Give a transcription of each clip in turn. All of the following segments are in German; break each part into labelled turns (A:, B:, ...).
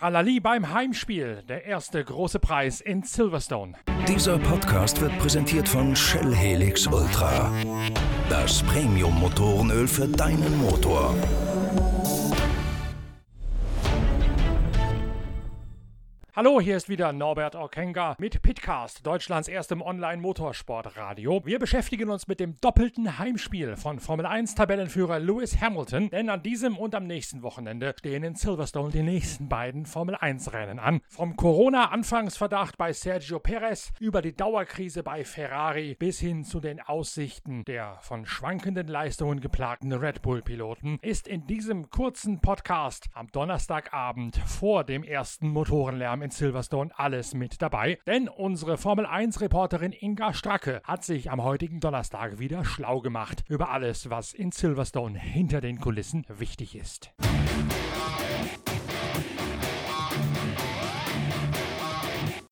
A: Halali beim Heimspiel, der erste große Preis in Silverstone.
B: Dieser Podcast wird präsentiert von Shell Helix Ultra. Das Premium-Motorenöl für deinen Motor.
A: Hallo, hier ist wieder Norbert Okenga mit Pitcast, Deutschlands erstem Online-Motorsportradio. Wir beschäftigen uns mit dem doppelten Heimspiel von Formel 1-Tabellenführer Lewis Hamilton, denn an diesem und am nächsten Wochenende stehen in Silverstone die nächsten beiden Formel 1-Rennen an. Vom Corona-Anfangsverdacht bei Sergio Perez über die Dauerkrise bei Ferrari bis hin zu den Aussichten der von schwankenden Leistungen geplagten Red Bull-Piloten ist in diesem kurzen Podcast am Donnerstagabend vor dem ersten Motorenlärm in Silverstone alles mit dabei, denn unsere Formel 1 Reporterin Inga Stracke hat sich am heutigen Donnerstag wieder schlau gemacht über alles, was in Silverstone hinter den Kulissen wichtig ist.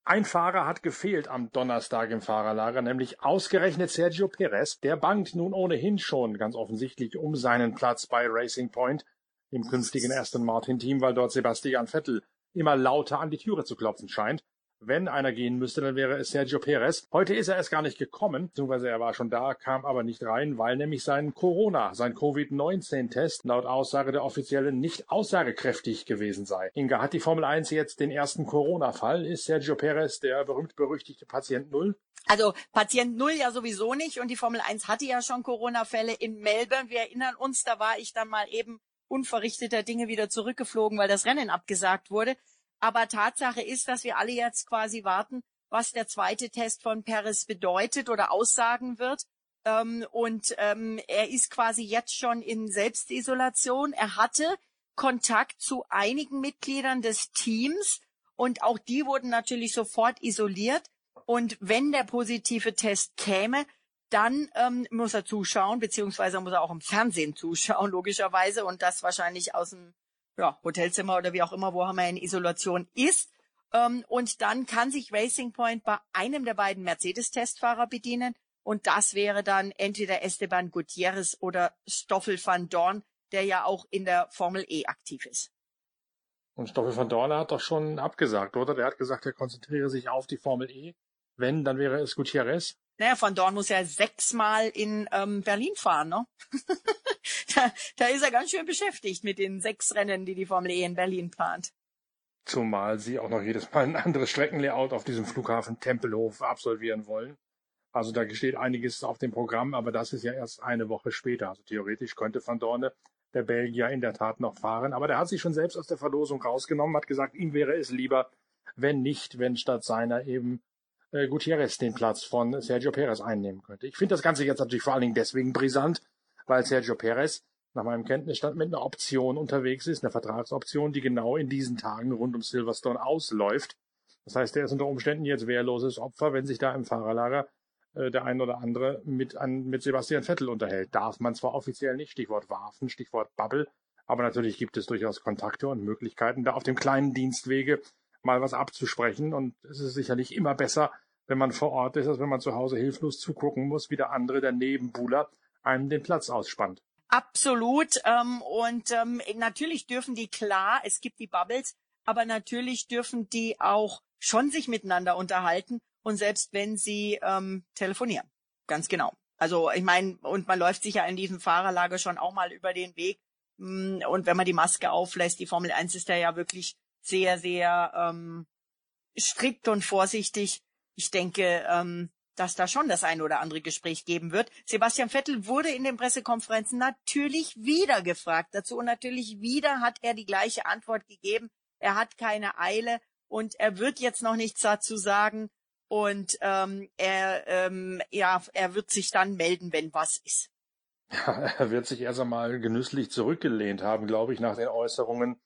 A: Ein Fahrer hat gefehlt am Donnerstag im Fahrerlager, nämlich ausgerechnet Sergio Perez. Der bangt nun ohnehin schon ganz offensichtlich um seinen Platz bei Racing Point, dem künftigen Aston Martin Team, weil dort Sebastian Vettel immer lauter an die Türe zu klopfen scheint. Wenn einer gehen müsste, dann wäre es Sergio Perez. Heute ist er erst gar nicht gekommen, beziehungsweise er war schon da, kam aber nicht rein, weil nämlich sein Corona, sein Covid-19-Test laut Aussage der Offiziellen nicht aussagekräftig gewesen sei. Inga, hat die Formel 1 jetzt den ersten Corona-Fall? Ist Sergio Perez der berühmt-berüchtigte Patient Null?
C: Also Patient Null ja sowieso nicht und die Formel 1 hatte ja schon Corona-Fälle in Melbourne. Wir erinnern uns, da war ich dann mal eben unverrichteter Dinge wieder zurückgeflogen, weil das Rennen abgesagt wurde. Aber Tatsache ist, dass wir alle jetzt quasi warten, was der zweite Test von Perez bedeutet oder aussagen wird. Ähm, und ähm, er ist quasi jetzt schon in Selbstisolation. Er hatte Kontakt zu einigen Mitgliedern des Teams und auch die wurden natürlich sofort isoliert. Und wenn der positive Test käme, dann ähm, muss er zuschauen, beziehungsweise muss er auch im Fernsehen zuschauen, logischerweise, und das wahrscheinlich aus dem ja, Hotelzimmer oder wie auch immer, wo er in Isolation ist. Ähm, und dann kann sich Racing Point bei einem der beiden Mercedes-Testfahrer bedienen. Und das wäre dann entweder Esteban Gutierrez oder Stoffel van Dorn, der ja auch in der Formel E aktiv ist.
A: Und Stoffel van Dorn hat doch schon abgesagt, oder? Der hat gesagt, er konzentriere sich auf die Formel E. Wenn, dann wäre es Gutierrez.
C: Naja, Van Dorn muss ja sechsmal in ähm, Berlin fahren, ne? da, da ist er ganz schön beschäftigt mit den sechs Rennen, die die Formel E in Berlin plant.
A: Zumal sie auch noch jedes Mal ein anderes Streckenlayout auf diesem Flughafen Tempelhof absolvieren wollen. Also da steht einiges auf dem Programm, aber das ist ja erst eine Woche später. Also theoretisch könnte Van Dorne der Belgier in der Tat noch fahren. Aber der hat sich schon selbst aus der Verlosung rausgenommen, hat gesagt, ihm wäre es lieber, wenn nicht, wenn statt seiner eben äh, Gutierrez den Platz von Sergio Perez einnehmen könnte. Ich finde das Ganze jetzt natürlich vor allen Dingen deswegen brisant, weil Sergio Perez nach meinem Kenntnisstand mit einer Option unterwegs ist, einer Vertragsoption, die genau in diesen Tagen rund um Silverstone ausläuft. Das heißt, er ist unter Umständen jetzt wehrloses Opfer, wenn sich da im Fahrerlager äh, der ein oder andere mit, an, mit Sebastian Vettel unterhält. Darf man zwar offiziell nicht, Stichwort Waffen, Stichwort Bubble, aber natürlich gibt es durchaus Kontakte und Möglichkeiten, da auf dem kleinen Dienstwege mal was abzusprechen. Und es ist sicherlich immer besser, wenn man vor Ort ist, als wenn man zu Hause hilflos zugucken muss, wie der andere, der Nebenbuhler, einem den Platz ausspannt.
C: Absolut. Ähm, und ähm, natürlich dürfen die klar, es gibt die Bubbles, aber natürlich dürfen die auch schon sich miteinander unterhalten und selbst wenn sie ähm, telefonieren. Ganz genau. Also ich meine, und man läuft sich ja in diesem Fahrerlager schon auch mal über den Weg. Mm, und wenn man die Maske auflässt, die Formel 1 ist da ja wirklich sehr, sehr ähm, strikt und vorsichtig. Ich denke, ähm, dass da schon das eine oder andere Gespräch geben wird. Sebastian Vettel wurde in den Pressekonferenzen natürlich wieder gefragt dazu und natürlich wieder hat er die gleiche Antwort gegeben. Er hat keine Eile und er wird jetzt noch nichts dazu sagen und ähm, er ähm, ja er wird sich dann melden, wenn was ist.
A: Ja, er wird sich erst einmal genüsslich zurückgelehnt haben, glaube ich, nach den Äußerungen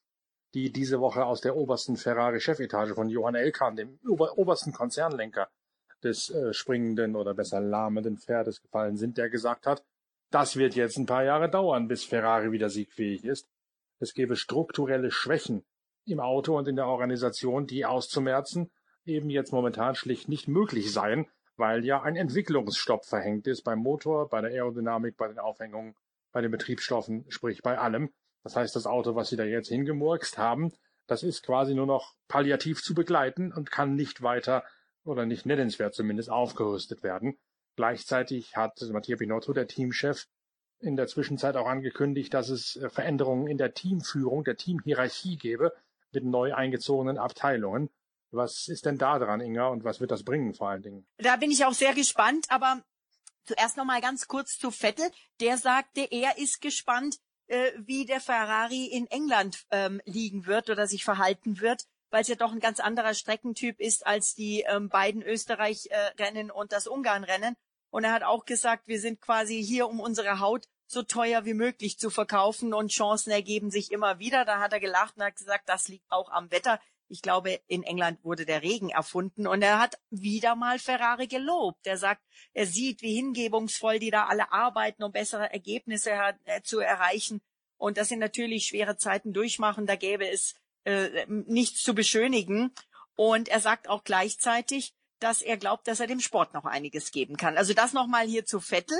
A: die diese Woche aus der obersten Ferrari-Chefetage von Johann Elkan, dem ober obersten Konzernlenker des äh, springenden oder besser lahmenden Pferdes gefallen sind, der gesagt hat, das wird jetzt ein paar Jahre dauern, bis Ferrari wieder siegfähig ist. Es gebe strukturelle Schwächen im Auto und in der Organisation, die auszumerzen eben jetzt momentan schlicht nicht möglich seien, weil ja ein Entwicklungsstopp verhängt ist beim Motor, bei der Aerodynamik, bei den Aufhängungen, bei den Betriebsstoffen, sprich bei allem. Das heißt, das Auto, was sie da jetzt hingemurkst haben, Das ist quasi nur noch palliativ zu begleiten und kann nicht weiter oder nicht nennenswert zumindest aufgerüstet werden. Gleichzeitig hat Mattia Binotto, der Teamchef, in der Zwischenzeit auch angekündigt, dass es äh, Veränderungen in der Teamführung, der Teamhierarchie gäbe mit neu eingezogenen Abteilungen. Was ist denn da dran, Inga, und was wird das bringen vor allen Dingen?
C: Da bin ich auch sehr gespannt, aber zuerst noch mal ganz kurz zu Vettel. Der sagte, er ist gespannt, äh, wie der Ferrari in England ähm, liegen wird oder sich verhalten wird, weil es ja doch ein ganz anderer Streckentyp ist als die ähm, beiden Österreich-Rennen und das Ungarn-Rennen. Und er hat auch gesagt, wir sind quasi hier, um unsere Haut so teuer wie möglich zu verkaufen und Chancen ergeben sich immer wieder. Da hat er gelacht und hat gesagt, das liegt auch am Wetter. Ich glaube, in England wurde der Regen erfunden und er hat wieder mal Ferrari gelobt. Er sagt, er sieht, wie hingebungsvoll die da alle arbeiten, um bessere Ergebnisse äh, zu erreichen. Und das sind natürlich schwere Zeiten durchmachen. Da gäbe es äh, nichts zu beschönigen. Und er sagt auch gleichzeitig, dass er glaubt, dass er dem Sport noch einiges geben kann. Also das nochmal hier zu Vettel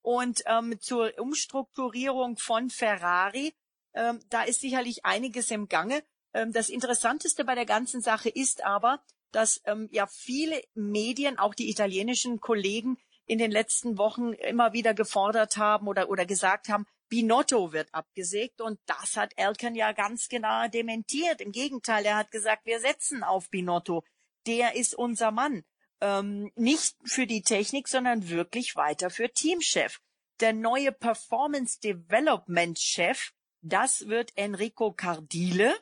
C: und ähm, zur Umstrukturierung von Ferrari. Ähm, da ist sicherlich einiges im Gange. Ähm, das Interessanteste bei der ganzen Sache ist aber, dass ähm, ja viele Medien, auch die italienischen Kollegen, in den letzten Wochen immer wieder gefordert haben oder, oder gesagt haben, Binotto wird abgesägt und das hat Elkan ja ganz genau dementiert. Im Gegenteil, er hat gesagt, wir setzen auf Binotto. Der ist unser Mann. Ähm, nicht für die Technik, sondern wirklich weiter für Teamchef. Der neue Performance Development Chef, das wird Enrico Cardile.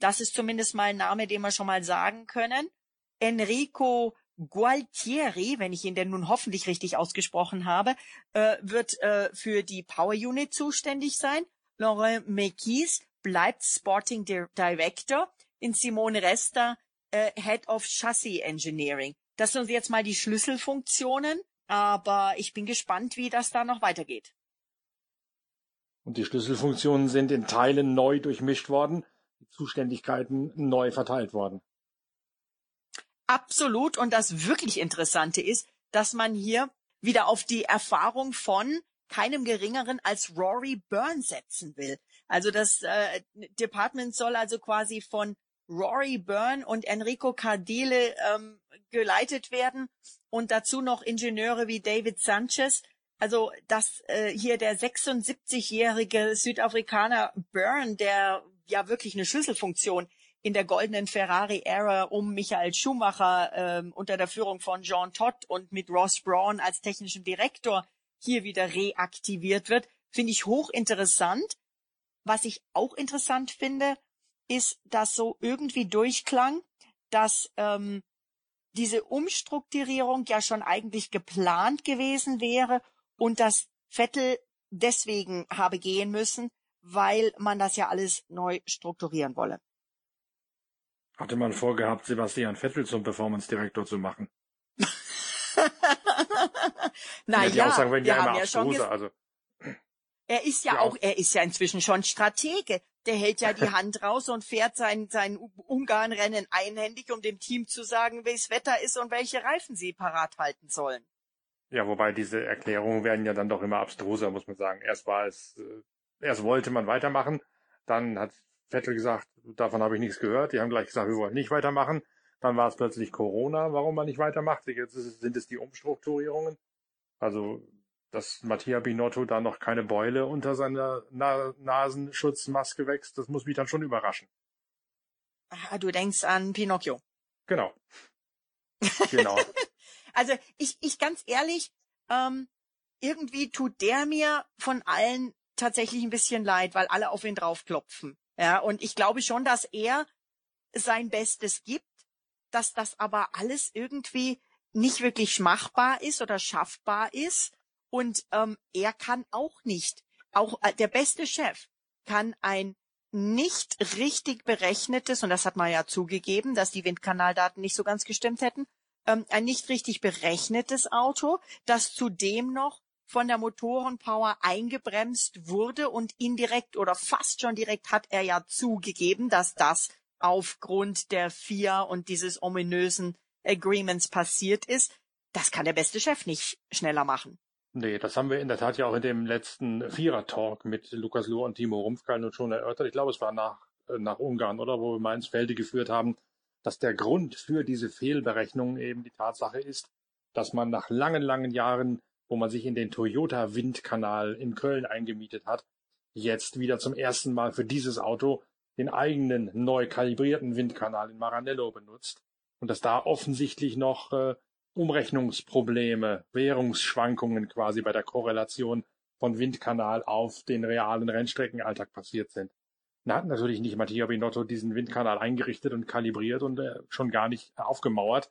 C: Das ist zumindest mal ein Name, den wir schon mal sagen können. Enrico Gualtieri, wenn ich ihn denn nun hoffentlich richtig ausgesprochen habe, äh, wird äh, für die Power Unit zuständig sein. Laurent Mekis bleibt Sporting Director. In Simone Resta äh, Head of Chassis Engineering. Das sind jetzt mal die Schlüsselfunktionen, aber ich bin gespannt, wie das da noch weitergeht.
A: Und die Schlüsselfunktionen sind in Teilen neu durchmischt worden, Zuständigkeiten neu verteilt worden.
C: Absolut. Und das wirklich Interessante ist, dass man hier wieder auf die Erfahrung von keinem geringeren als Rory Byrne setzen will. Also das äh, Department soll also quasi von Rory Byrne und Enrico Cardile ähm, geleitet werden und dazu noch Ingenieure wie David Sanchez. Also dass äh, hier der 76-jährige Südafrikaner Byrne, der ja wirklich eine Schlüsselfunktion in der goldenen Ferrari-Ära um Michael Schumacher ähm, unter der Führung von Jean Todt und mit Ross Braun als technischem Direktor hier wieder reaktiviert wird, finde ich hochinteressant. Was ich auch interessant finde, ist, dass so irgendwie durchklang, dass ähm, diese Umstrukturierung ja schon eigentlich geplant gewesen wäre und dass Vettel deswegen habe gehen müssen, weil man das ja alles neu strukturieren wolle.
A: Hatte man vorgehabt, Sebastian Vettel zum Performance-Direktor zu machen?
C: naja,
A: die Aussagen werden ja immer
C: ja schon
A: abstruser, also.
C: Er ist ja
A: Ja,
C: auch, er ist ja inzwischen schon Stratege. Der hält ja die Hand raus und fährt sein, sein Ungarn-Rennen einhändig, um dem Team zu sagen, wie das Wetter ist und welche Reifen sie parat halten sollen.
A: Ja, wobei diese Erklärungen werden ja dann doch immer abstruser, muss man sagen. Erst war es, äh, erst wollte man weitermachen, dann hat Vettel gesagt, davon habe ich nichts gehört. Die haben gleich gesagt, wir wollen nicht weitermachen. Dann war es plötzlich Corona, warum man nicht weitermacht. Jetzt sind es die Umstrukturierungen. Also, dass Mattia Binotto da noch keine Beule unter seiner Na Nasenschutzmaske wächst, das muss mich dann schon überraschen.
C: Ah, du denkst an Pinocchio.
A: Genau. Genau.
C: Also ich, ich ganz ehrlich, ähm, irgendwie tut der mir von allen tatsächlich ein bisschen leid, weil alle auf ihn draufklopfen. Ja, und ich glaube schon, dass er sein Bestes gibt, dass das aber alles irgendwie nicht wirklich machbar ist oder schaffbar ist. Und ähm, er kann auch nicht, auch äh, der beste Chef kann ein nicht richtig berechnetes, und das hat man ja zugegeben, dass die Windkanaldaten nicht so ganz gestimmt hätten, ähm, ein nicht richtig berechnetes Auto, das zudem noch von der Motorenpower eingebremst wurde und indirekt oder fast schon direkt hat er ja zugegeben, dass das aufgrund der FIA und dieses ominösen Agreements passiert ist. Das kann der beste Chef nicht schneller machen.
A: Nee, das haben wir in der Tat ja auch in dem letzten Vierer-Talk mit Lukas Lohr und Timo Rumpfkeil nun schon erörtert. Ich glaube, es war nach äh, nach Ungarn, oder wo wir mal ins Felde geführt haben, dass der Grund für diese Fehlberechnungen eben die Tatsache ist, dass man nach langen, langen Jahren, wo man sich in den Toyota Windkanal in Köln eingemietet hat, jetzt wieder zum ersten Mal für dieses Auto den eigenen neu kalibrierten Windkanal in Maranello benutzt und dass da offensichtlich noch äh, Umrechnungsprobleme, Währungsschwankungen quasi bei der Korrelation von Windkanal auf den realen Rennstreckenalltag passiert sind. Da hat natürlich nicht Mattia Binotto diesen Windkanal eingerichtet und kalibriert und äh, schon gar nicht aufgemauert.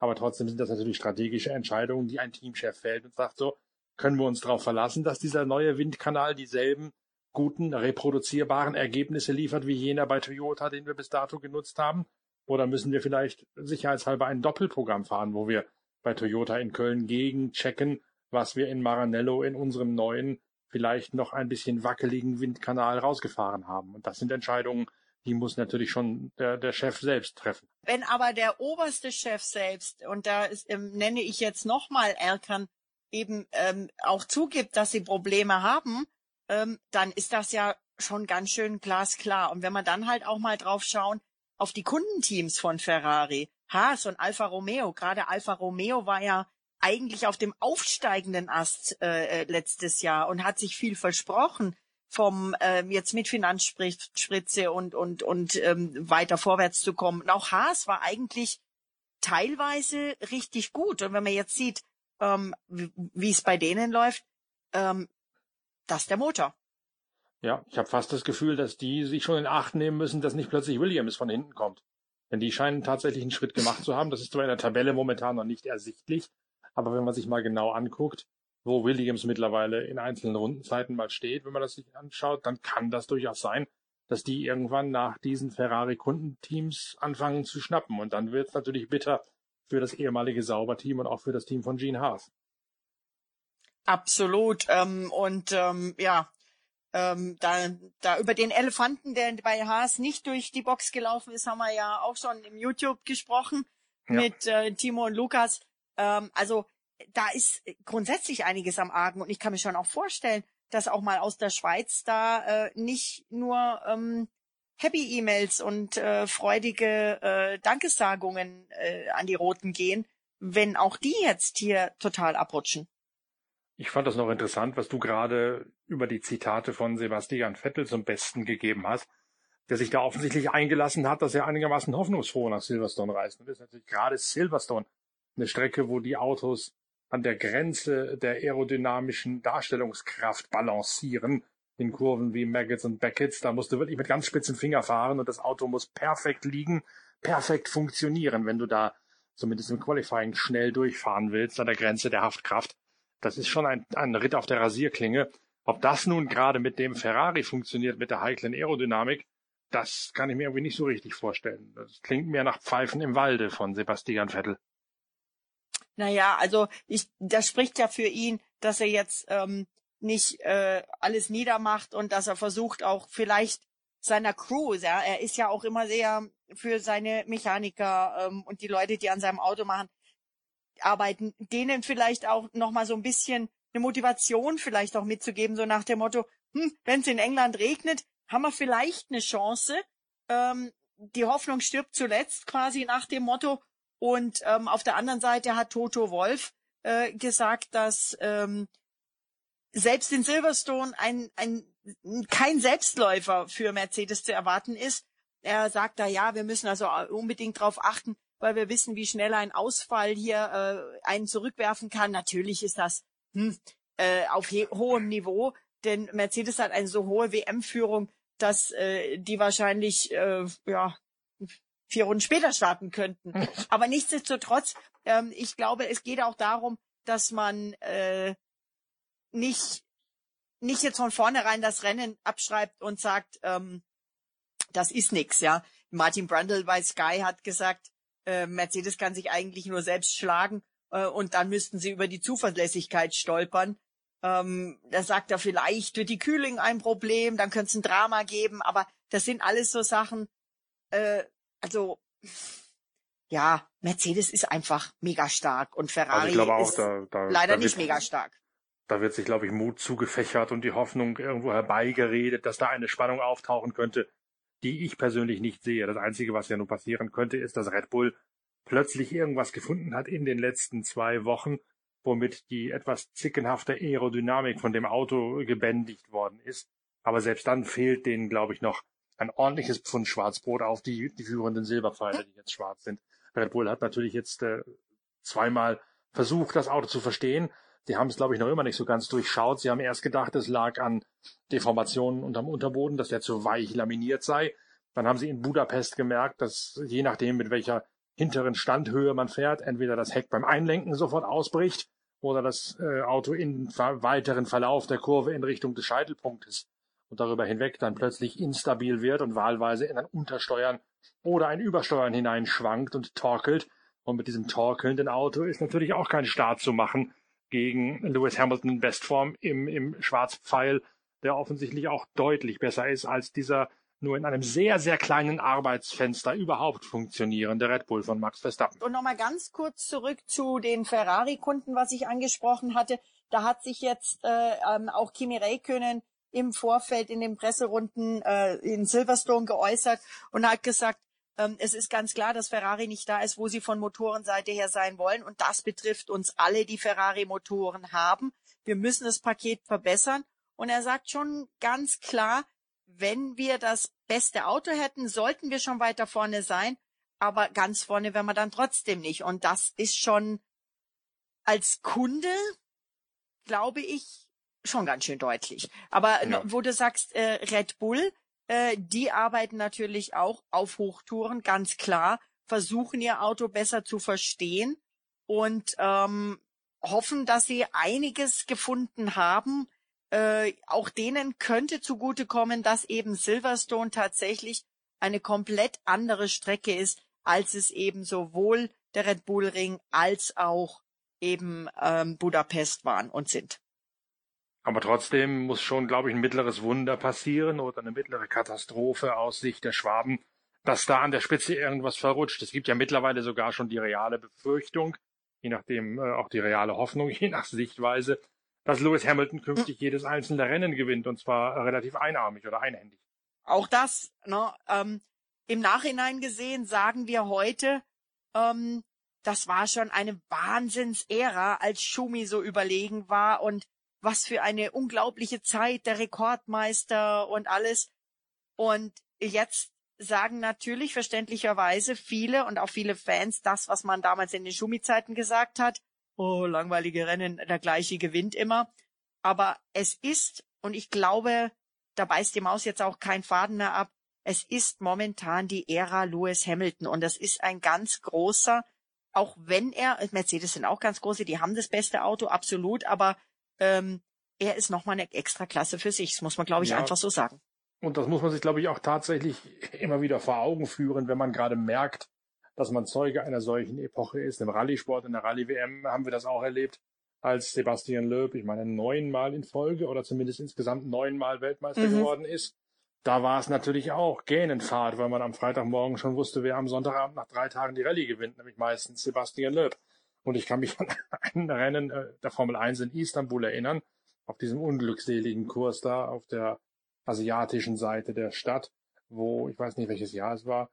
A: Aber trotzdem sind das natürlich strategische Entscheidungen, die ein Teamchef fällt und sagt so, können wir uns darauf verlassen, dass dieser neue Windkanal dieselben guten, reproduzierbaren Ergebnisse liefert wie jener bei Toyota, den wir bis dato genutzt haben? Oder müssen wir vielleicht sicherheitshalber ein Doppelprogramm fahren, wo wir bei Toyota in Köln gegenchecken, was wir in Maranello in unserem neuen, vielleicht noch ein bisschen wackeligen Windkanal rausgefahren haben? Und das sind Entscheidungen, die muss natürlich schon der, der Chef selbst treffen.
C: Wenn aber der oberste Chef selbst, und da ist, ähm, nenne ich jetzt nochmal Erkan, eben ähm, auch zugibt, dass sie Probleme haben, ähm, dann ist das ja schon ganz schön glasklar. Und wenn wir dann halt auch mal drauf schauen, auf die Kundenteams von Ferrari, Haas und Alfa Romeo, gerade Alfa Romeo war ja eigentlich auf dem aufsteigenden Ast äh, äh letztes Jahr und hat sich viel versprochen vom äh, jetzt mit Finanzspritze und und und ähm, weiter vorwärts zu kommen. Und auch Haas war eigentlich teilweise richtig gut. Und wenn man jetzt sieht, ähm, wie es bei denen läuft, ähm, das der Motor.
A: Ja, ich habe fast das Gefühl, dass die sich schon in Acht nehmen müssen, dass nicht plötzlich Williams von hinten kommt. Denn die scheinen tatsächlich einen Schritt gemacht zu haben. Das ist zwar in der Tabelle momentan noch nicht ersichtlich, aber wenn man sich mal genau anguckt, wo Williams mittlerweile in einzelnen Rundenzeiten mal steht, wenn man das sich anschaut, dann kann das durchaus sein, dass die irgendwann nach diesen Ferrari-Kundenteams anfangen zu schnappen. Und dann wird es natürlich bitter für das ehemalige Sauberteam und auch für das Team von Gene Haas.
C: Absolut. Ähm, und ähm, ja, ähm, da, da über den Elefanten, der bei Haas nicht durch die Box gelaufen ist, haben wir ja auch schon im YouTube gesprochen ja. mit äh, Timo und Lukas. Ähm, also da ist grundsätzlich einiges am Argen und ich kann mir schon auch vorstellen, dass auch mal aus der Schweiz da äh, nicht nur ähm, Happy-E-Mails und äh, freudige äh, Dankessagungen äh, an die Roten gehen, wenn auch die jetzt hier total abrutschen.
A: Ich fand das noch interessant, was du gerade über die Zitate von Sebastian Vettel zum Besten gegeben hast, der sich da offensichtlich eingelassen hat, dass er einigermaßen hoffnungsfroh nach Silverstone reist. Und das ist natürlich gerade Silverstone eine Strecke, wo die Autos an der Grenze der aerodynamischen Darstellungskraft balancieren in Kurven wie Maggots und Beckett's. Da musst du wirklich mit ganz spitzen Finger fahren und das Auto muss perfekt liegen, perfekt funktionieren, wenn du da zumindest im Qualifying schnell durchfahren willst an der Grenze der Haftkraft. Das ist schon ein, ein Ritt auf der Rasierklinge. Ob das nun gerade mit dem Ferrari funktioniert, mit der heiklen Aerodynamik, das kann ich mir irgendwie nicht so richtig vorstellen. Das klingt mehr nach Pfeifen im Walde von Sebastian Vettel.
C: Naja, also ich, das spricht ja für ihn, dass er jetzt ähm, nicht äh, alles niedermacht und dass er versucht auch vielleicht seiner Crew, ja, er ist ja auch immer sehr für seine Mechaniker ähm, und die Leute, die an seinem Auto machen, arbeiten, denen vielleicht auch noch mal so ein bisschen eine Motivation vielleicht auch mitzugeben, so nach dem Motto, hm, wenn es in England regnet, haben wir vielleicht eine Chance. Ähm, die Hoffnung stirbt zuletzt quasi nach dem Motto. Und ähm, auf der anderen Seite hat Toto Wolf äh, gesagt, dass ähm, selbst in Silverstone ein, ein kein Selbstläufer für Mercedes zu erwarten ist. Er sagt da, ja, wir müssen also unbedingt darauf achten, weil wir wissen, wie schnell ein Ausfall hier äh, einen zurückwerfen kann. Natürlich ist das hm, äh, auf hohem Niveau, denn Mercedes hat eine so hohe WM-Führung, dass äh, die wahrscheinlich äh, ja vier Runden später starten könnten. Aber nichtsdestotrotz, ähm, ich glaube, es geht auch darum, dass man äh, nicht nicht jetzt von vornherein das Rennen abschreibt und sagt, ähm, das ist nix, ja. Martin Brundle bei Sky hat gesagt, äh, Mercedes kann sich eigentlich nur selbst schlagen äh, und dann müssten sie über die Zuverlässigkeit stolpern. Ähm, da sagt er, vielleicht wird die Kühlung ein Problem, dann könnte es ein Drama geben, aber das sind alles so Sachen, äh, also ja, Mercedes ist einfach mega stark und Ferrari
A: also auch,
C: ist
A: da, da,
C: leider
A: da
C: nicht mega stark.
A: Da wird sich, glaube ich, Mut zugefächert und die Hoffnung irgendwo herbeigeredet, dass da eine Spannung auftauchen könnte. die ich persönlich nicht sehe. Das Einzige, was ja nun passieren könnte, ist, dass Red Bull plötzlich irgendwas gefunden hat in den letzten zwei Wochen, womit die etwas zickenhafte Aerodynamik von dem Auto gebändigt worden ist. Aber selbst dann fehlt denen, glaube ich, noch ein ordentliches Pfund Schwarzbrot auf die, die führenden Silberpfeile, die jetzt schwarz sind. Red Bull hat natürlich jetzt äh, zweimal versucht, das Auto zu verstehen. Sie haben es, glaube ich, noch immer nicht so ganz durchschaut. Sie haben erst gedacht, es lag an Deformationen unterm Unterboden, dass der zu weich laminiert sei. Dann haben sie in Budapest gemerkt, dass je nachdem, mit welcher hinteren Standhöhe man fährt, entweder das Heck beim Einlenken sofort ausbricht oder das äh, Auto im weiteren Verlauf der Kurve in Richtung des Scheitelpunktes und darüber hinweg dann plötzlich instabil wird und wahlweise in ein Untersteuern oder ein Übersteuern hineinschwankt und torkelt. Und mit diesem torkelnden Auto ist natürlich auch kein Start zu machen gegen Lewis Hamilton in Bestform im, im Schwarzpfeil, der offensichtlich auch deutlich besser ist als dieser nur in einem sehr, sehr kleinen Arbeitsfenster überhaupt funktionierende Red Bull von Max Verstappen.
C: Und nochmal ganz kurz zurück zu den Ferrari-Kunden, was ich angesprochen hatte. Da hat sich jetzt äh, ähm, auch Kimi Räikkönen im Vorfeld in den Presserunden äh, in Silverstone geäußert und hat gesagt, ähm, es ist ganz klar, dass Ferrari nicht da ist, wo sie von Motorenseite her sein wollen. Und das betrifft uns alle, die Ferrari-Motoren haben. Wir müssen das Paket verbessern. Und er sagt schon ganz klar, wenn wir das beste Auto hätten, sollten wir schon weiter vorne sein, aber ganz vorne wären wir dann trotzdem nicht. Und das ist schon als Kunde, glaube ich, schon ganz schön deutlich. Aber ja. wo du sagst, äh, Red Bull, äh, die arbeiten natürlich auch auf Hochtouren, ganz klar, versuchen ihr Auto besser zu verstehen und ähm, hoffen, dass sie einiges gefunden haben, äh, auch denen könnte zugutekommen, dass eben Silverstone tatsächlich eine komplett andere Strecke ist, als es eben sowohl der Red Bull Ring als auch eben ähm, Budapest waren und sind.
A: Aber trotzdem muss schon, glaube ich, ein mittleres Wunder passieren oder eine mittlere Katastrophe aus Sicht der Schwaben, dass da an der Spitze irgendwas verrutscht. Es gibt ja mittlerweile sogar schon die reale Befürchtung, je nachdem äh, auch die reale Hoffnung, je nach Sichtweise, dass Lewis Hamilton künftig hm. jedes einzelne Rennen gewinnt und zwar relativ einarmig oder einhändig.
C: Auch das, ne, ähm, im Nachhinein gesehen sagen wir heute, ähm, das war schon eine Wahnsinnsära, als Schumi so überlegen war und was für eine unglaubliche Zeit, der Rekordmeister und alles. Und jetzt sagen natürlich verständlicherweise viele und auch viele Fans das, was man damals in den Schumi-Zeiten gesagt hat oh, langweilige Rennen, der gleiche gewinnt immer. Aber es ist, und ich glaube, da beißt die Maus jetzt auch kein Faden mehr ab, es ist momentan die Ära Lewis Hamilton und das ist ein ganz großer, auch wenn er, Mercedes sind auch ganz große, die haben das beste Auto, absolut, aber ähm, er ist nochmal eine extra Klasse für sich, das muss man, glaube ich, ja. einfach so sagen.
A: Und das muss man sich, glaube ich, auch tatsächlich immer wieder vor Augen führen, wenn man gerade merkt, dass man Zeuge einer solchen Epoche ist. Im Rallye-Sport, in der Rallye-WM haben wir das auch erlebt, als Sebastian Loeb, ich meine, neunmal in Folge oder zumindest insgesamt neunmal Weltmeister mhm. geworden ist. Da war es natürlich auch Gähnenfahrt, weil man am Freitagmorgen schon wusste, wer am Sonntagabend nach drei Tagen die Rallye gewinnt, nämlich meistens Sebastian Loeb. Und ich kann mich an ein Rennen äh, der Formel 1 in Istanbul erinnern, auf diesem unglückseligen Kurs da auf der asiatischen Seite der Stadt, wo, ich weiß nicht welches Jahr es war,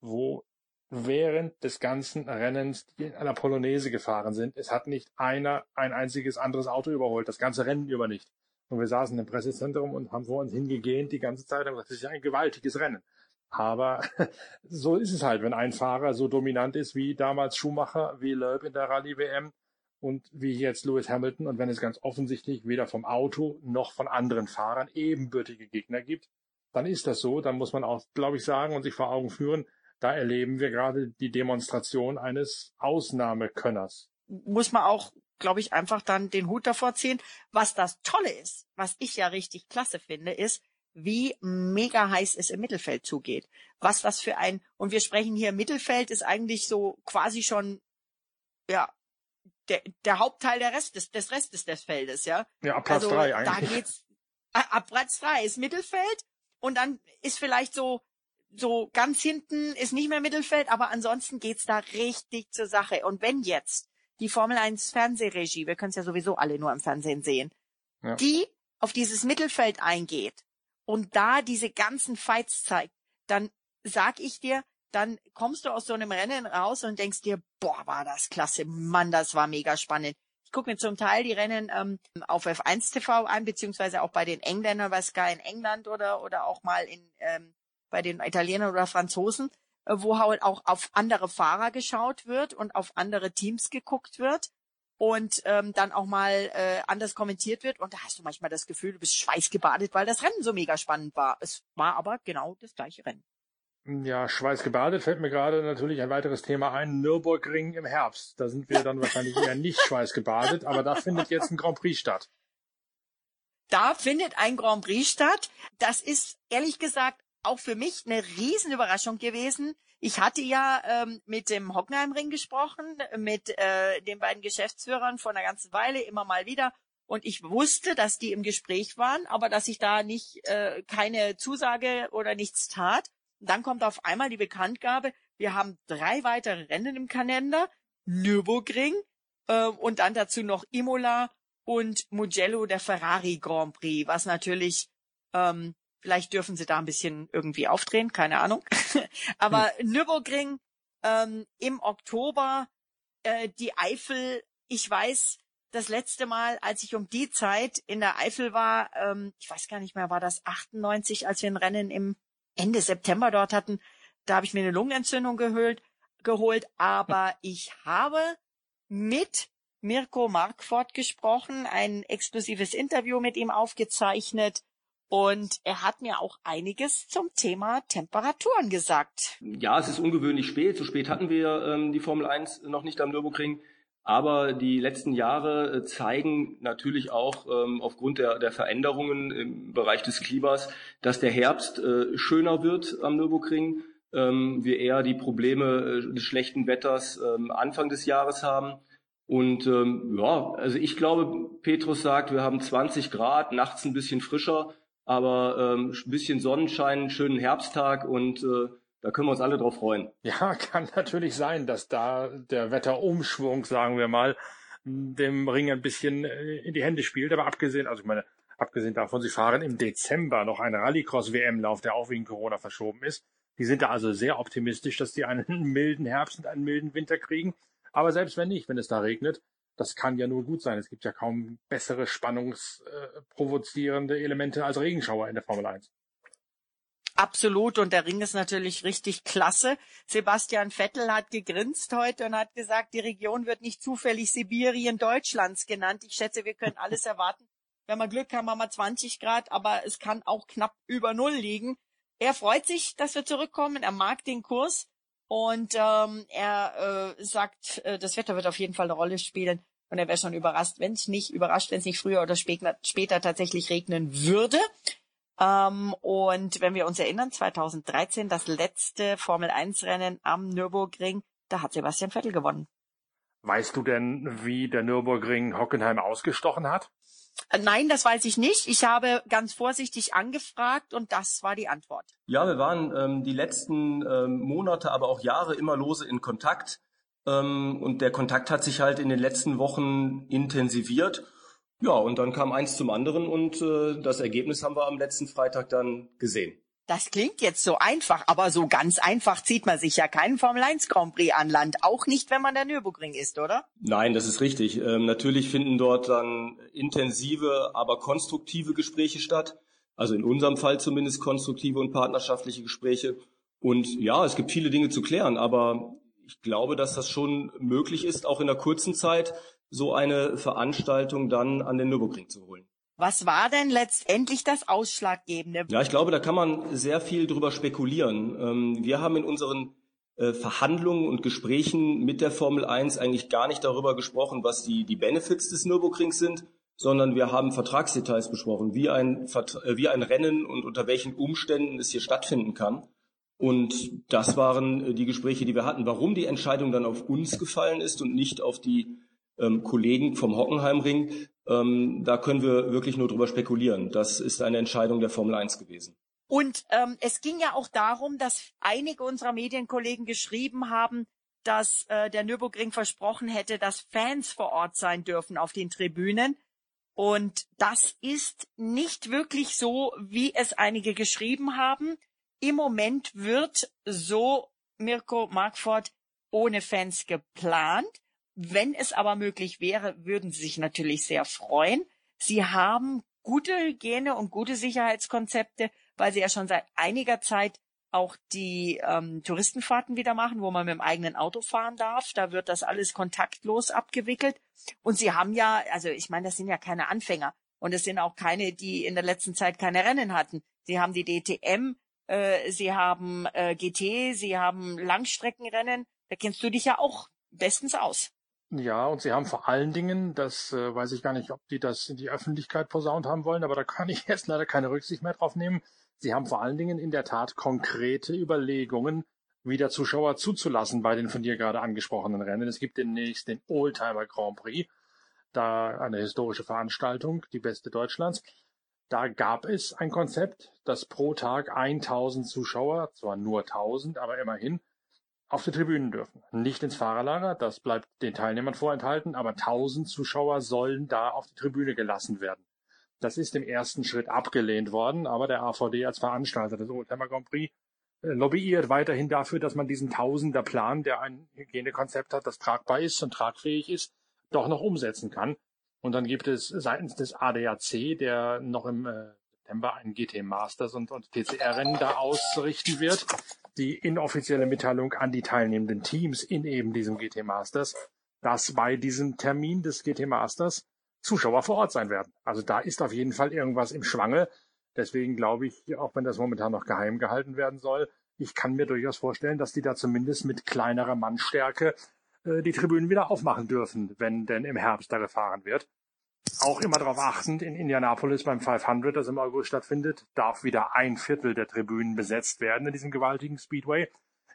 A: wo während des ganzen Rennens, die in einer Polonaise gefahren sind. Es hat nicht einer ein einziges anderes Auto überholt, das ganze Rennen über nicht. Und wir saßen im Pressezentrum und haben vor uns hingegähnt die ganze Zeit und gesagt, das ist ja ein gewaltiges Rennen. Aber so ist es halt, wenn ein Fahrer so dominant ist wie damals Schumacher, wie Loeb in der Rallye-WM und wie jetzt Lewis Hamilton und wenn es ganz offensichtlich weder vom Auto noch von anderen Fahrern ebenbürtige Gegner gibt, dann ist das so. Dann muss man auch, glaube ich, sagen und sich vor Augen führen, da erleben wir gerade die Demonstration eines Ausnahmekönners.
C: Muss man auch, glaube ich, einfach dann den Hut davor ziehen. Was das Tolle ist, was ich ja richtig klasse finde, ist, wie mega heiß es im Mittelfeld zugeht. Was das für ein, und wir sprechen hier, Mittelfeld ist eigentlich so quasi schon, ja, der, der Hauptteil der Rest des, des Restes des Feldes, ja.
A: Ja, ab Platz also, drei eigentlich.
C: Da geht's, ab Platz drei ist Mittelfeld und dann ist vielleicht so so ganz hinten ist nicht mehr Mittelfeld, aber ansonsten geht's da richtig zur Sache. Und wenn jetzt die Formel 1 Fernsehregie, wir können es ja sowieso alle nur im Fernsehen sehen, ja. die auf dieses Mittelfeld eingeht und da diese ganzen Fights zeigt, dann sag ich dir, dann kommst du aus so einem Rennen raus und denkst dir, boah, war das klasse, Mann, das war mega spannend. Ich gucke mir zum Teil die Rennen ähm, auf F1 TV an, beziehungsweise auch bei den Engländern bei Sky in England oder, oder auch mal in, ähm, bei den Italienern oder Franzosen, äh, wo halt auch auf andere Fahrer geschaut wird und auf andere Teams geguckt wird und ähm, dann auch mal äh, anders kommentiert wird. Und da hast du manchmal das Gefühl, du bist schweißgebadet, weil das Rennen so mega spannend war. Es war aber genau das gleiche Rennen.
A: Ja, schweißgebadet fällt mir gerade natürlich ein weiteres Thema ein. Nürburgring im Herbst. Da sind wir dann wahrscheinlich eher nicht schweißgebadet, aber da findet jetzt ein Grand Prix statt.
C: Da findet ein Grand Prix statt. Das ist ehrlich gesagt auch für mich eine Riesenüberraschung gewesen. Ich hatte ja ähm, mit dem Hockenheimring gesprochen, mit äh, den beiden Geschäftsführern vor einer ganzen Weile immer mal wieder. Und ich wusste, dass die im Gespräch waren, aber dass ich da nicht äh, keine Zusage oder nichts tat. Dann kommt auf einmal die Bekanntgabe, wir haben drei weitere Rennen im Kalender, Nürburgring äh, und dann dazu noch Imola und Mugello der Ferrari Grand Prix, was natürlich, ähm, vielleicht dürfen sie da ein bisschen irgendwie aufdrehen, keine Ahnung. Aber hm. Nürburgring ähm, im Oktober, äh, die Eifel, ich weiß, das letzte Mal, als ich um die Zeit in der Eifel war, ähm, ich weiß gar nicht mehr, war das 98, als wir ein Rennen im Ende September dort hatten, da habe ich mir eine Lungenentzündung gehört, geholt, aber ich habe mit Mirko Markfort gesprochen, ein exklusives Interview mit ihm aufgezeichnet und er hat mir auch einiges zum Thema Temperaturen gesagt.
D: Ja, es ist ungewöhnlich spät. So spät hatten wir ähm, die Formel 1 noch nicht am Nürburgring. Aber die letzten Jahre äh, zeigen natürlich auch ähm, aufgrund der, der Veränderungen im Bereich des Klimas, dass der Herbst äh, schöner wird am Nürburgring. Ähm, wir eher die Probleme äh, des schlechten Wetters ähm, Anfang des Jahres haben. Und ähm, ja, also ich glaube, Petrus sagt, wir haben 20 Grad, nachts ein bisschen frischer, aber ähm, ein bisschen Sonnenschein, schönen Herbsttag und äh, da können wir uns alle drauf freuen.
A: Ja, kann natürlich sein, dass da der Wetterumschwung, sagen wir mal, dem Ring ein bisschen äh, in die Hände spielt. Aber abgesehen, also ich meine, abgesehen davon, sie fahren im Dezember noch einen Rallycross-WM-Lauf, der auch wegen Corona verschoben ist. Die sind da also sehr optimistisch, dass die einen milden Herbst und einen milden Winter kriegen. Aber selbst wenn nicht, wenn es da regnet, das kann ja nur gut sein. Es gibt ja kaum bessere spannungsprovozierende Elemente als Regenschauer in der Formel 1.
C: Absolut. Und der Ring ist natürlich richtig klasse. Sebastian Vettel hat gegrinst heute und hat gesagt, die Region wird nicht zufällig Sibirien Deutschlands genannt. Ich schätze, wir können alles erwarten. Wenn wir Glück haben, haben wir 20 Grad, aber es kann auch knapp über Null liegen. Er freut sich, dass wir zurückkommen. Er mag den Kurs und ähm, er äh, sagt, äh, das Wetter wird auf jeden Fall eine Rolle spielen. Und er wäre schon überrascht, wenn es nicht überrascht, wenn es nicht früher oder später, später tatsächlich regnen würde. Ähm, und wenn wir uns erinnern, 2013, das letzte Formel 1 Rennen am Nürburgring, da hat Sebastian Vettel gewonnen.
A: Weißt du denn, wie der Nürburgring Hockenheim ausgestochen hat?
C: Äh, nein, das weiß ich nicht. Ich habe ganz vorsichtig angefragt und das war die Antwort.
D: Ja, wir waren ähm, die letzten ähm, Monate, aber auch Jahre immer lose in Kontakt. Ähm, und der Kontakt hat sich halt in den letzten Wochen intensiviert. Ja, und dann kam eins zum anderen und äh, das Ergebnis haben wir am letzten Freitag dann gesehen.
C: Das klingt jetzt so einfach, aber so ganz einfach zieht man sich ja keinen Formel 1 Grand Prix an Land, auch nicht, wenn man der Nürburgring ist, oder?
D: Nein, das ist richtig. Ähm, natürlich finden dort dann intensive, aber konstruktive Gespräche statt. Also in unserem Fall zumindest konstruktive und partnerschaftliche Gespräche. Und ja, es gibt viele Dinge zu klären, aber ich glaube, dass das schon möglich ist, auch in der kurzen Zeit so eine Veranstaltung dann an den Nürburgring zu holen.
C: Was war denn letztendlich das Ausschlaggebende?
D: Ja, ich glaube, da kann man sehr viel drüber spekulieren. Ähm, wir haben in unseren äh, Verhandlungen und Gesprächen mit der Formel 1 eigentlich gar nicht darüber gesprochen, was die, die Benefits des Nürburgrings sind, sondern wir haben Vertragsdetails besprochen, wie ein, äh, wie ein Rennen und unter welchen Umständen es hier stattfinden kann. Und das waren äh, die Gespräche, die wir hatten. Warum die Entscheidung dann auf uns gefallen ist und nicht auf die ähm, Kollegen vom Hockenheimring, ähm, da können wir wirklich nur drüber spekulieren. Das ist eine Entscheidung der Formel 1 gewesen.
C: Und ähm, es ging ja auch darum, dass einige unserer Medienkollegen geschrieben haben, dass äh, der Nürburgring versprochen hätte, dass Fans vor Ort sein dürfen auf den Tribünen. Und das ist nicht wirklich so, wie es einige geschrieben haben. Im Moment wird so Mirko Markford ohne Fans geplant. Wenn es aber möglich wäre, würden sie sich natürlich sehr freuen. Sie haben gute Hygiene und gute Sicherheitskonzepte, weil sie ja schon seit einiger Zeit auch die ähm, Touristenfahrten wieder machen, wo man mit dem eigenen Auto fahren darf. Da wird das alles kontaktlos abgewickelt. Und sie haben ja, also ich meine, das sind ja keine Anfänger. Und es sind auch keine, die in der letzten Zeit keine Rennen hatten. Sie haben die DTM, äh, sie haben äh, GT, sie haben Langstreckenrennen. Da kennst du dich ja auch bestens aus.
A: Ja, und sie haben vor allen Dingen, das äh, weiß ich gar nicht, ob die das in die Öffentlichkeit posaunt haben wollen, aber da kann ich jetzt leider keine Rücksicht mehr drauf nehmen. Sie haben vor allen Dingen in der Tat konkrete Überlegungen, wieder Zuschauer zuzulassen bei den von dir gerade angesprochenen Rennen. Es gibt demnächst den Oldtimer Grand Prix, da eine historische Veranstaltung, die beste Deutschlands. Da gab es ein Konzept, dass pro Tag 1000 Zuschauer, zwar nur 1000, aber immerhin, auf die Tribünen dürfen. Nicht ins Fahrerlager, das bleibt den Teilnehmern vorenthalten, aber 1000 Zuschauer sollen da auf die Tribüne gelassen werden. Das ist im ersten Schritt abgelehnt worden, aber der AVD als Veranstalter des Oldtimer Grand Prix äh, lobbyiert weiterhin dafür, dass man diesen Tausender-Plan, der ein Hygienekonzept hat, das tragbar ist und tragfähig ist, doch noch umsetzen kann. Und dann gibt es seitens des ADAC, der noch im äh, September ein GT Masters und, und TCR-Rennen da ausrichten wird, die inoffizielle Mitteilung an die teilnehmenden Teams in eben diesem GT Masters, dass bei diesem Termin des GT Masters Zuschauer vor Ort sein werden. Also da ist auf jeden Fall irgendwas im Schwange. Deswegen glaube ich, auch wenn das momentan noch geheim gehalten werden soll, ich kann mir durchaus vorstellen, dass die da zumindest mit kleinerer Mannstärke äh, die Tribünen wieder aufmachen dürfen, wenn denn im Herbst da gefahren wird. Auch immer darauf achtend, in Indianapolis beim 500, das im August stattfindet, darf wieder ein Viertel der Tribünen besetzt werden in diesem gewaltigen Speedway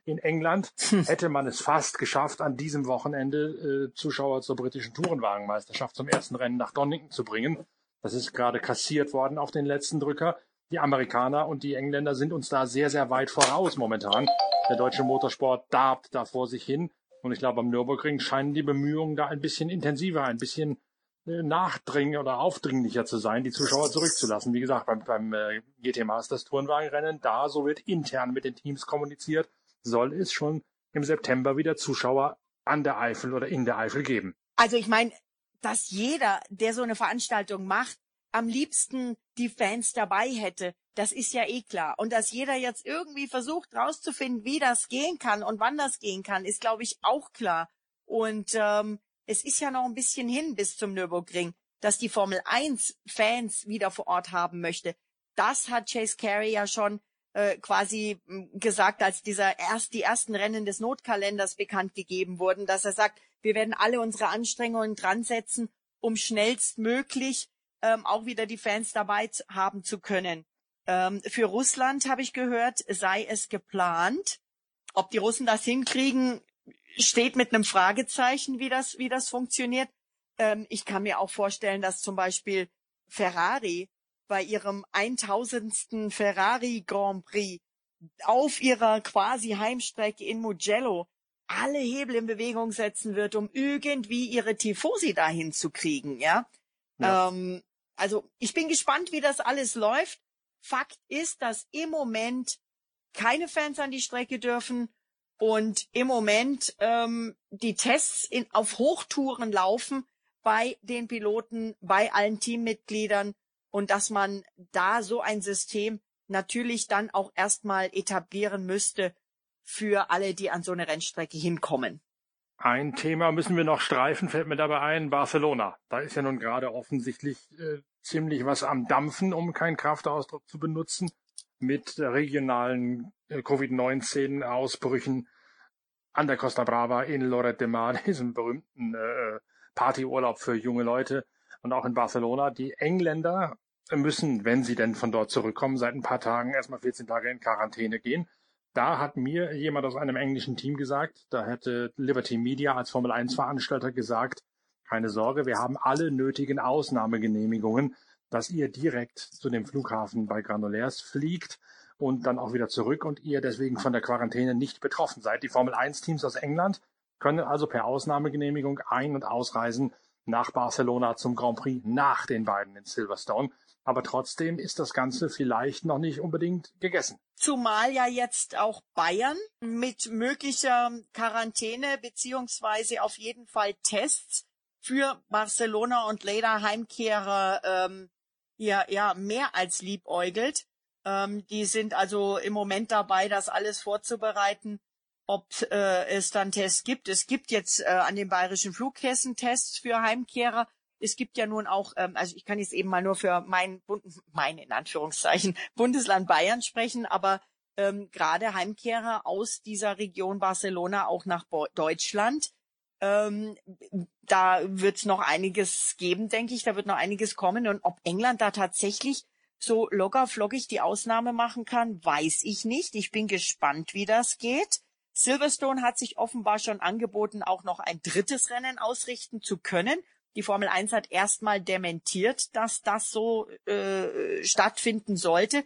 A: in England hätte man es fast geschafft, an diesem Wochenende äh, Zuschauer zur britischen Tourenwagenmeisterschaft zum ersten Rennen nach Donington zu bringen. Das ist gerade kassiert worden auf den letzten Drücker. Die Amerikaner und die Engländer sind uns da sehr, sehr weit voraus momentan. Der deutsche Motorsport darbt da vor sich hin. Und ich glaube, am Nürburgring scheinen die Bemühungen da ein bisschen intensiver, ein bisschen äh, nachdringen oder aufdringlicher zu sein, die Zuschauer zurückzulassen. Wie gesagt, beim, beim äh, GT Masters Tourenwagenrennen, da so wird intern mit den Teams kommuniziert soll es schon im September wieder Zuschauer an der Eifel oder in der Eifel geben.
C: Also ich meine, dass jeder, der so eine Veranstaltung macht, am liebsten die Fans dabei hätte, das ist ja eh klar. Und dass jeder jetzt irgendwie versucht rauszufinden, wie das gehen kann und wann das gehen kann, ist, glaube ich, auch klar. Und ähm, es ist ja noch ein bisschen hin bis zum Nürburgring, dass die Formel 1 Fans wieder vor Ort haben möchte. Das hat Chase Carey ja schon äh, quasi gesagt, als dieser erst die ersten Rennen des Notkalenders bekannt gegeben wurden, dass er sagt, wir werden alle unsere Anstrengungen dran setzen, um schnellstmöglich ähm, auch wieder die Fans dabei haben zu können. Ähm, für Russland habe ich gehört, sei es geplant. Ob die Russen das hinkriegen, steht mit einem Fragezeichen, wie das, wie das funktioniert. Ähm, ich kann mir auch vorstellen, dass zum Beispiel Ferrari bei ihrem 1000. Ferrari Grand Prix auf ihrer quasi Heimstrecke in Mugello alle Hebel in Bewegung setzen wird, um irgendwie ihre Tifosi dahin zu kriegen, ja. ja. Ähm, also ich bin gespannt, wie das alles läuft. Fakt ist, dass im Moment keine Fans an die Strecke dürfen und im Moment ähm, die Tests in, auf Hochtouren laufen bei den Piloten, bei allen Teammitgliedern und dass man da so ein System natürlich dann auch erstmal etablieren müsste für alle, die an so eine Rennstrecke hinkommen.
A: Ein Thema müssen wir noch streifen, fällt mir dabei ein, Barcelona. Da ist ja nun gerade offensichtlich äh, ziemlich was am Dampfen, um keinen Kraftausdruck zu benutzen, mit regionalen äh, Covid-19-Ausbrüchen an der Costa Brava in Lorette de Mar, diesem berühmten äh, Partyurlaub für junge Leute und auch in Barcelona. Die Engländer müssen, wenn sie denn von dort zurückkommen, seit ein paar Tagen erstmal 14 Tage in Quarantäne gehen. Da hat mir jemand aus einem englischen Team gesagt, da hätte Liberty Media als Formel 1 Veranstalter gesagt, keine Sorge, wir haben alle nötigen Ausnahmegenehmigungen, dass ihr direkt zu dem Flughafen bei Granollers fliegt und dann auch wieder zurück und ihr deswegen von der Quarantäne nicht betroffen seid. Die Formel 1 Teams aus England können also per Ausnahmegenehmigung ein- und ausreisen nach Barcelona zum Grand Prix nach den beiden in Silverstone.
E: Aber trotzdem ist das Ganze vielleicht noch nicht unbedingt gegessen.
C: Zumal ja jetzt auch Bayern mit möglicher Quarantäne beziehungsweise auf jeden Fall Tests für Barcelona und Leder Heimkehrer ähm, ja, ja mehr als liebäugelt. Ähm, die sind also im Moment dabei, das alles vorzubereiten, ob äh, es dann Tests gibt. Es gibt jetzt äh, an den bayerischen Flughäfen Tests für Heimkehrer es gibt ja nun auch, ähm, also ich kann jetzt eben mal nur für mein, mein in Anführungszeichen Bundesland Bayern sprechen, aber ähm, gerade Heimkehrer aus dieser Region Barcelona auch nach Bo Deutschland. Ähm, da wird noch einiges geben, denke ich. Da wird noch einiges kommen. Und ob England da tatsächlich so locker flockig die Ausnahme machen kann, weiß ich nicht. Ich bin gespannt, wie das geht. Silverstone hat sich offenbar schon angeboten, auch noch ein drittes Rennen ausrichten zu können. Die Formel 1 hat erstmal dementiert, dass das so äh, stattfinden sollte.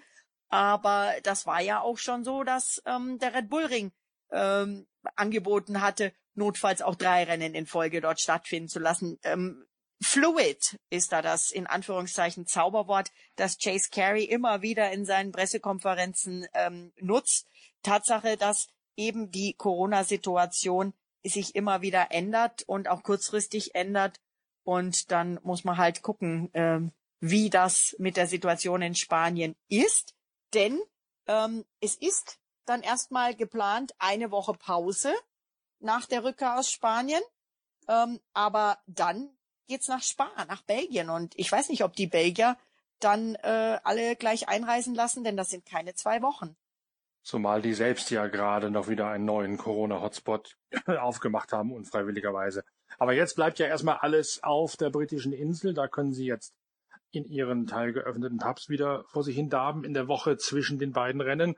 C: Aber das war ja auch schon so, dass ähm, der Red Bull Ring ähm, angeboten hatte, notfalls auch drei Rennen in Folge dort stattfinden zu lassen. Ähm, Fluid ist da das in Anführungszeichen Zauberwort, das Chase Carey immer wieder in seinen Pressekonferenzen ähm, nutzt. Tatsache, dass eben die Corona-Situation sich immer wieder ändert und auch kurzfristig ändert und dann muss man halt gucken, ähm, wie das mit der Situation in Spanien ist. Denn ähm, es ist dann erstmal geplant eine Woche Pause nach der Rückkehr aus Spanien. Ähm, aber dann geht's nach Spanien, nach Belgien. Und ich weiß nicht, ob die Belgier dann äh, alle gleich einreisen lassen, denn das sind keine zwei Wochen.
E: Zumal die selbst ja gerade noch wieder einen neuen Corona-Hotspot aufgemacht haben, unfreiwilligerweise. Aber jetzt bleibt ja erstmal alles auf der britischen Insel. Da können Sie jetzt in Ihren Teil geöffneten Pubs wieder vor sich hin darben in der Woche zwischen den beiden Rennen.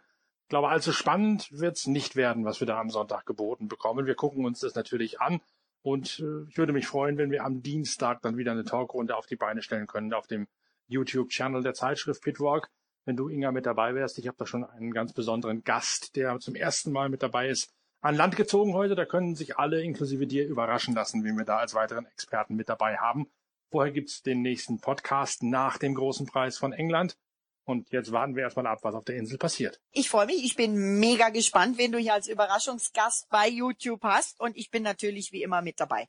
E: Ich glaube, allzu spannend wird's nicht werden, was wir da am Sonntag geboten bekommen. Wir gucken uns das natürlich an. Und äh, ich würde mich freuen, wenn wir am Dienstag dann wieder eine Talkrunde auf die Beine stellen können auf dem YouTube-Channel der Zeitschrift Pitwalk. Wenn du, Inga, mit dabei wärst, ich habe da schon einen ganz besonderen Gast, der zum ersten Mal mit dabei ist, an Land gezogen heute. Da können sich alle, inklusive dir, überraschen lassen, wie wir da als weiteren Experten mit dabei haben. Vorher gibt's den nächsten Podcast nach dem großen Preis von England. Und jetzt warten wir erstmal ab, was auf der Insel passiert.
C: Ich freue mich. Ich bin mega gespannt, wen du hier als Überraschungsgast bei YouTube hast. Und ich bin natürlich wie immer mit dabei.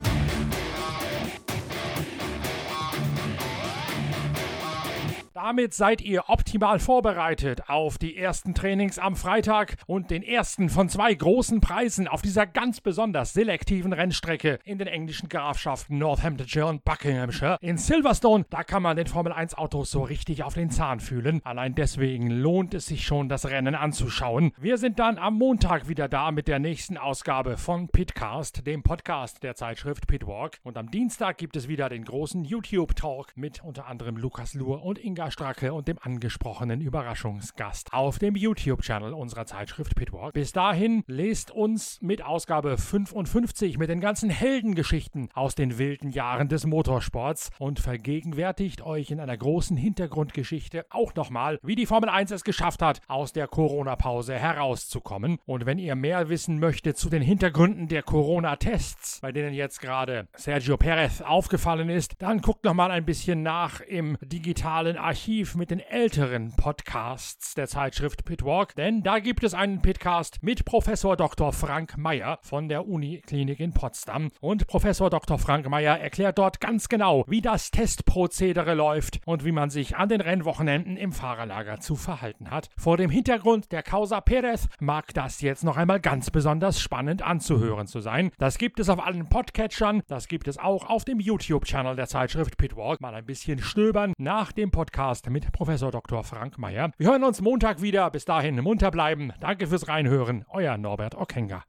A: Damit seid ihr optimal vorbereitet auf die ersten Trainings am Freitag und den ersten von zwei großen Preisen auf dieser ganz besonders selektiven Rennstrecke in den englischen Grafschaften Northamptonshire und Buckinghamshire. In Silverstone, da kann man den Formel 1 Autos so richtig auf den Zahn fühlen. Allein deswegen lohnt es sich schon, das Rennen anzuschauen. Wir sind dann am Montag wieder da mit der nächsten Ausgabe von Pitcast, dem Podcast der Zeitschrift Pitwalk. Und am Dienstag gibt es wieder den großen YouTube-Talk mit unter anderem Lukas Luhr und Inga Stracke und dem angesprochenen Überraschungsgast auf dem YouTube-Channel unserer Zeitschrift Pitwalk. Bis dahin lest uns mit Ausgabe 55 mit den ganzen Heldengeschichten aus den wilden Jahren des Motorsports und vergegenwärtigt euch in einer großen Hintergrundgeschichte auch nochmal, wie die Formel 1 es geschafft hat, aus der Corona-Pause herauszukommen. Und wenn ihr mehr wissen möchtet zu den Hintergründen der Corona-Tests, bei denen jetzt gerade Sergio Perez aufgefallen ist, dann guckt nochmal ein bisschen nach im digitalen Archiv Archiv mit den älteren Podcasts der Zeitschrift Pitwalk, denn da gibt es einen Pitcast mit Professor Dr. Frank Meyer von der Uniklinik in Potsdam. Und Professor Dr. Frank Meyer erklärt dort ganz genau, wie das Testprozedere läuft und wie man sich an den Rennwochenenden im Fahrerlager zu verhalten hat. Vor dem Hintergrund der Causa Perez mag das jetzt noch einmal ganz besonders spannend anzuhören zu sein. Das gibt es auf allen Podcatchern, das gibt es auch auf dem YouTube-Channel der Zeitschrift Pitwalk. Mal ein bisschen stöbern nach dem Podcast Podcast mit Professor Dr. Frank Mayer. Wir hören uns Montag wieder. Bis dahin munter bleiben. Danke fürs Reinhören. Euer Norbert Okenga.